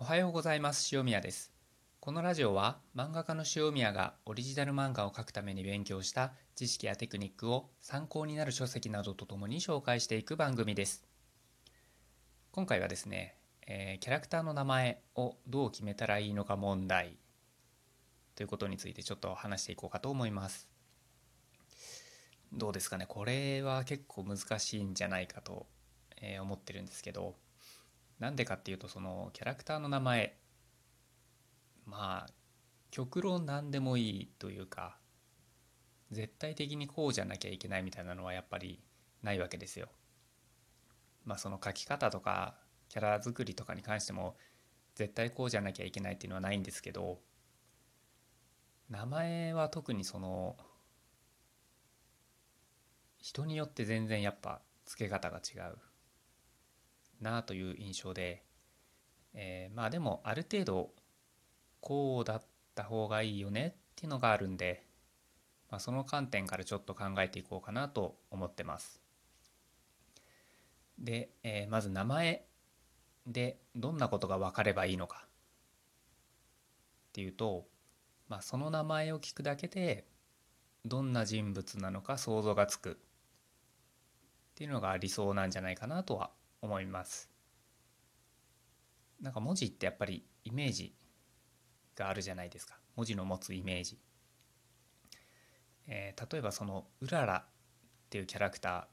おはようございます。塩宮です。このラジオは漫画家の塩宮がオリジナル漫画を描くために勉強した知識やテクニックを参考になる書籍などとともに紹介していく番組です。今回はですね、えーキャラクターの名前をどう決めたらいいのか問題ということについてちょっと話していこうかと思います。どうですかね？これは結構難しいんじゃないかと、思ってるんですけど。なんでかっていうとそのキャラクターの名前まあ極論何でもいいというか絶対的にこうじゃなきゃいけないみたいなのはやっぱりないわけですよ。まあその書き方とかキャラ作りとかに関しても絶対こうじゃなきゃいけないっていうのはないんですけど名前は特にその人によって全然やっぱ付け方が違うなという印象で、えーまあでもある程度こうだった方がいいよねっていうのがあるんで、まあ、その観点からちょっと考えていこうかなと思ってます。で、えーまず名前でどんなことが分かればいいのかっていうと、まあ、その名前を聞くだけでどんな人物なのか想像がつくっていうのが理想なんじゃないかなとは思います。なんか文字ってやっぱりイメージがあるじゃないですか。文字の持つイメージ、えー例えばそのうららっていうキャラクタ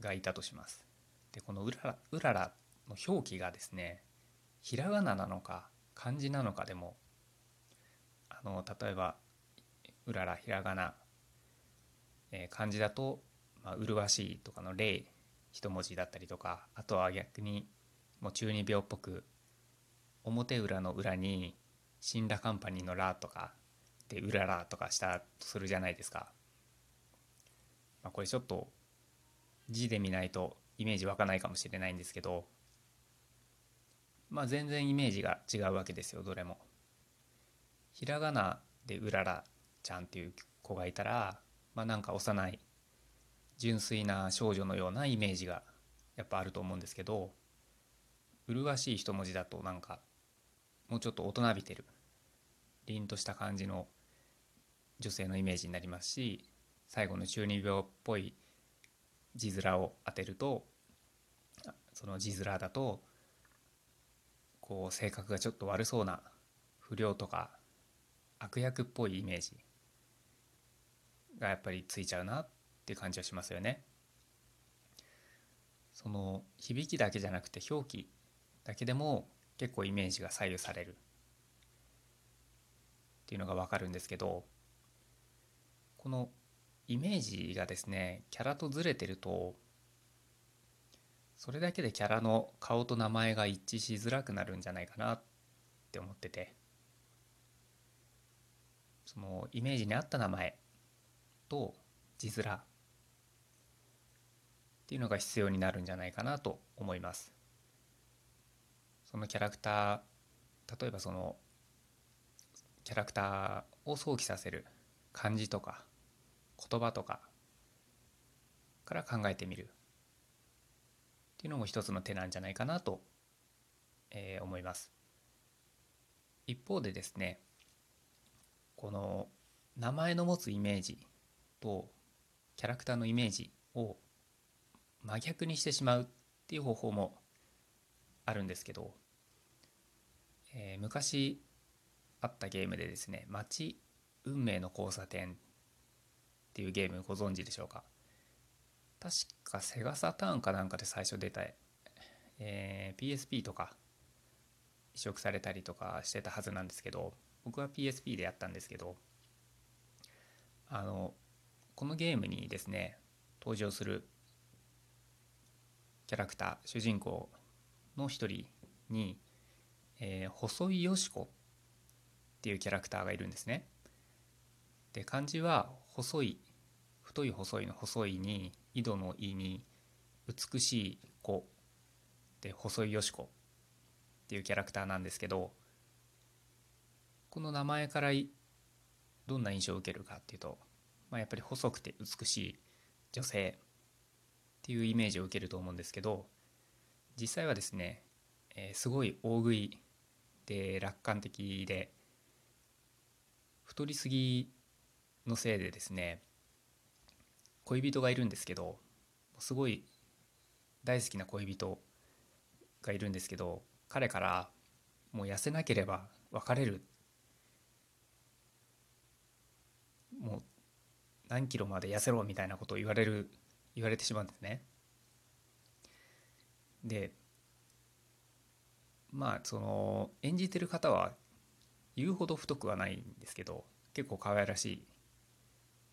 ーがいたとします。でこのうららうららの表記がですねひらがななのか漢字なのかでもあの例えばうららひらがな、えー漢字だと、まあ、麗しいとかの「礼」一文字だったりとかあとは逆にもう中二病っぽく表裏の裏に死んだカンパニーの「ラ」とかで「うらら」とかしたとするじゃないですか、まあ、これちょっと字で見ないとイメージ湧かないかもしれないんですけどまあ全然イメージが違うわけですよどれも。ひらがなで「うららちゃん」っていう子がいたらまあなんか幼い純粋な少女のようなイメージがやっぱあると思うんですけど麗しい一文字だとなんかもうちょっと大人びてる凛とした感じの女性のイメージになりますし最後の中二病っぽい字面を当てるとその字面だとこう性格がちょっと悪そうな不良とか悪役っぽいイメージがやっぱりついちゃうなっって感じはしますよね。その響きだけじゃなくて表記だけでも結構イメージが左右されるっていうのが分かるんですけどこのイメージがですねキャラとずれてるとそれだけでキャラの顔と名前が一致しづらくなるんじゃないかなって思っててそのイメージに合った名前と字面っていうのが必要になるんじゃないかなと思います。そのキャラクター例えばそのキャラクターを想起させる漢字とか言葉とかから考えてみるっていうのも一つの手なんじゃないかなと、えー思います。一方でですねこの名前の持つイメージとキャラクターのイメージを真逆にしてしまうっていう方法もあるんですけど、えー昔あったゲームでですね「街運命の交差点」っていうゲームご存知でしょうか？確かセガサターンかなんかで最初出た、えー PSP とか移植されたりとかしてたはずなんですけど僕は PSP でやったんですけどあのこのゲームにですね登場するキャラクター主人公の一人に、えー細井よし子っていうキャラクターがいるんですね。で漢字は細い太い細いの細いに井戸の井に美しい子で細井よし子っていうキャラクターなんですけどこの名前からどんな印象を受けるかっていうと、まあ、やっぱり細くて美しい女性っていうイメージを受けると思うんですけど実際はですね、えーすごい大食いで楽観的で太りすぎのせいでですね恋人がいるんですけどすごい大好きな恋人がいるんですけど彼からもう痩せなければ別れる。もう何キロまで痩せろみたいなことを言われる言われてしまうんですね。でまあその演じてる方は言うほど太くはないんですけど結構可愛らしい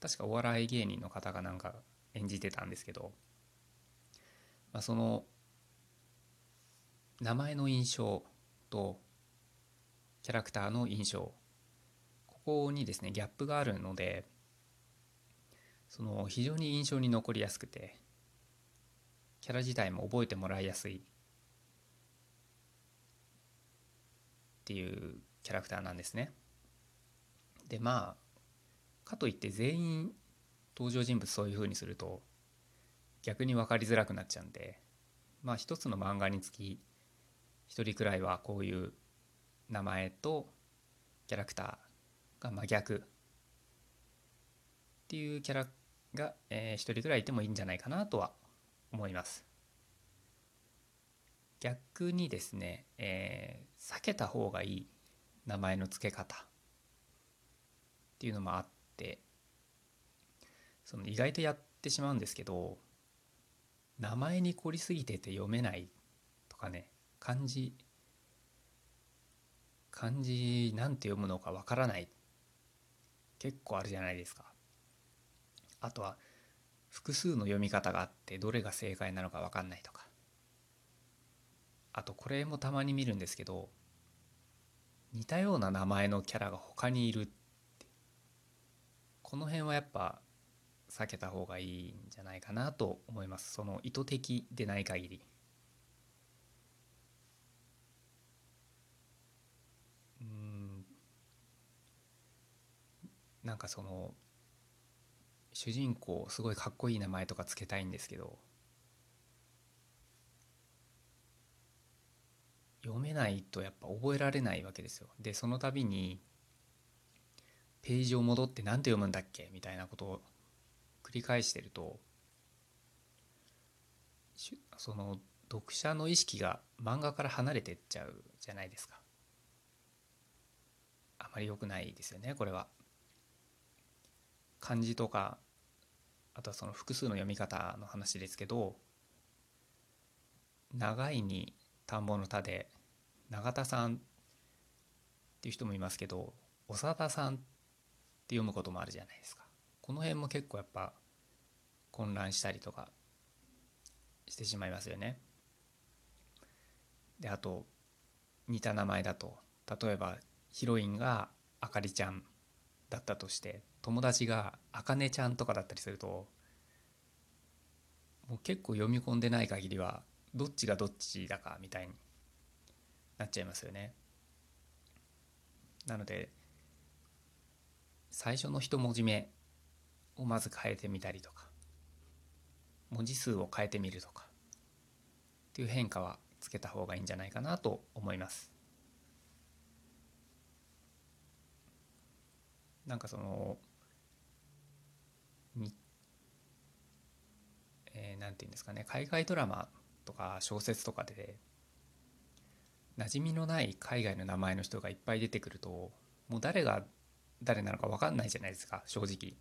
確かお笑い芸人の方がなんか演じてたんですけど、まあ、その名前の印象とキャラクターの印象ここにですねギャップがあるのでその非常に印象に残りやすくてキャラ自体も覚えてもらいやすいっていうキャラクターなんですね。でまあかといって全員登場人物そういう風にすると逆に分かりづらくなっちゃうんでまあ一つの漫画につき一人くらいはこういう名前とキャラクターが真逆っていうキャラが、えー、一人くらいいてもいいんじゃないかなとは思います。逆にですね、えー、避けた方がいい名前の付け方っていうのもあってその意外とやってしまうんですけど名前に凝りすぎてて読めないとかね漢字漢字なんて読むのかわからない結構あるじゃないですかあとは複数の読み方があってどれが正解なのか分かんないとか。あとこれもたまに見るんですけど似たような名前のキャラが他にいるって。この辺はやっぱ避けた方がいいんじゃないかなと思います。その意図的でない限り。うん。なんかその主人公すごいかっこいい名前とかつけたいんですけど読めないとやっぱ覚えられないわけですよ。でその度にページを戻って何て読むんだっけ？みたいなことを繰り返してるとその読者の意識が漫画から離れてっちゃうじゃないですか。あまり良くないですよねこれは。漢字とかあとはその複数の読み方の話ですけど長いに田んぼの田で永田さんっていう人もいますけど長田さんって読むこともあるじゃないですか。この辺も結構やっぱ混乱したりとかしてしまいますよね。であと似た名前だと例えばヒロインがあかりちゃんだったとして友達があかねちゃんとかだったりするともう結構読み込んでない限りはどっちがどっちだかみたいになっちゃいますよね。なので最初の一文字目をまず変えてみたりとか文字数を変えてみるとかっていう変化はつけた方がいいんじゃないかなと思います。なんかそのにえー、なんて言うんですかね海外ドラマとか小説とかで馴染みのない海外の名前の人がいっぱい出てくるともう誰が誰なのか分かんないじゃないですか正直。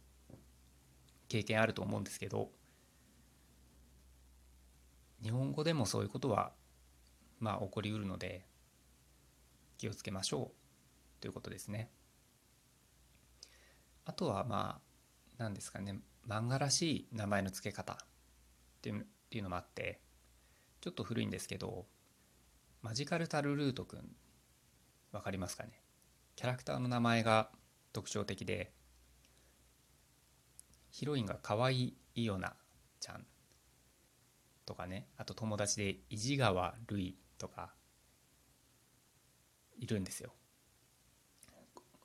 経験あると思うんですけど日本語でもそういうことはまあ起こりうるので気をつけましょうということですね。あとはまあ何ですかね漫画らしい名前の付け方っていうのもあってちょっと古いんですけどマジカルタルルートくん分かりますかね？キャラクターの名前が特徴的でヒロインが可愛いイオナちゃんとかねあと友達で意地川るいとかいるんですよ。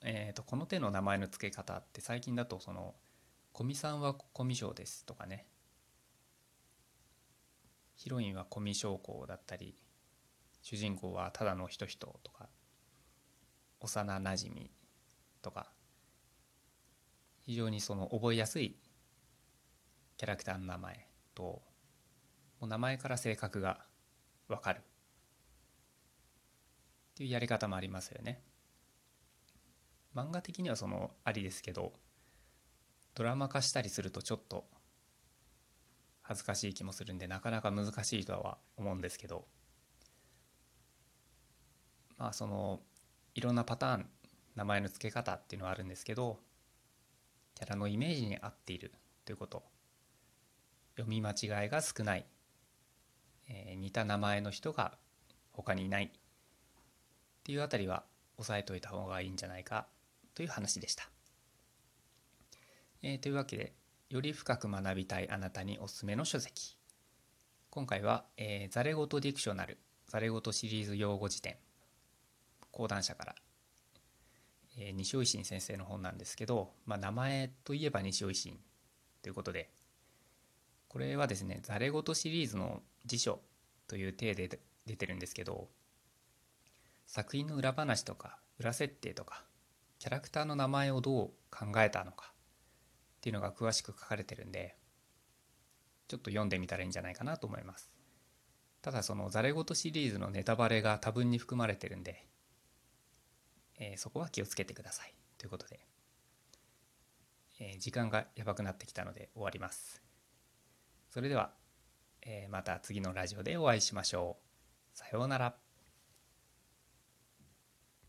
えーと、この手の名前の付け方って最近だとその「古見さんは古見賞です」とかねヒロインは古見将校だったり主人公はただの人人とか幼なじみとか非常にその覚えやすいキャラクターの名前ともう名前から性格がわかるっていうやり方もありますよね。漫画的にはそのありですけどドラマ化したりするとちょっと恥ずかしい気もするんでなかなか難しいとは思うんですけどまあそのいろんなパターン名前の付け方っていうのはあるんですけどキャラのイメージに合っているということ読み間違いが少ない、えー、似た名前の人が他にいないっていうあたりは押さえといた方がいいんじゃないかという話でした。えー、というわけでより深く学びたいあなたにおすすめの書籍今回は、えー、ザレゴトディクショナルザレゴトシリーズ用語辞典講談社から、えー、西尾維新先生の本なんですけど、まあ、名前といえば西尾維新ということでこれはですねザレゴトシリーズの辞書という体で出てるんですけど作品の裏話とか裏設定とかキャラクターの名前をどう考えたのかっていうのが詳しく書かれてるんでちょっと読んでみたらいいんじゃないかなと思います。ただそのザレ言シリーズのネタバレが多分に含まれてるんで、えー、そこは気をつけてください。ということで、えー、時間がやばくなってきたので終わります。それでは、えー、また次のラジオでお会いしましょう。さようなら。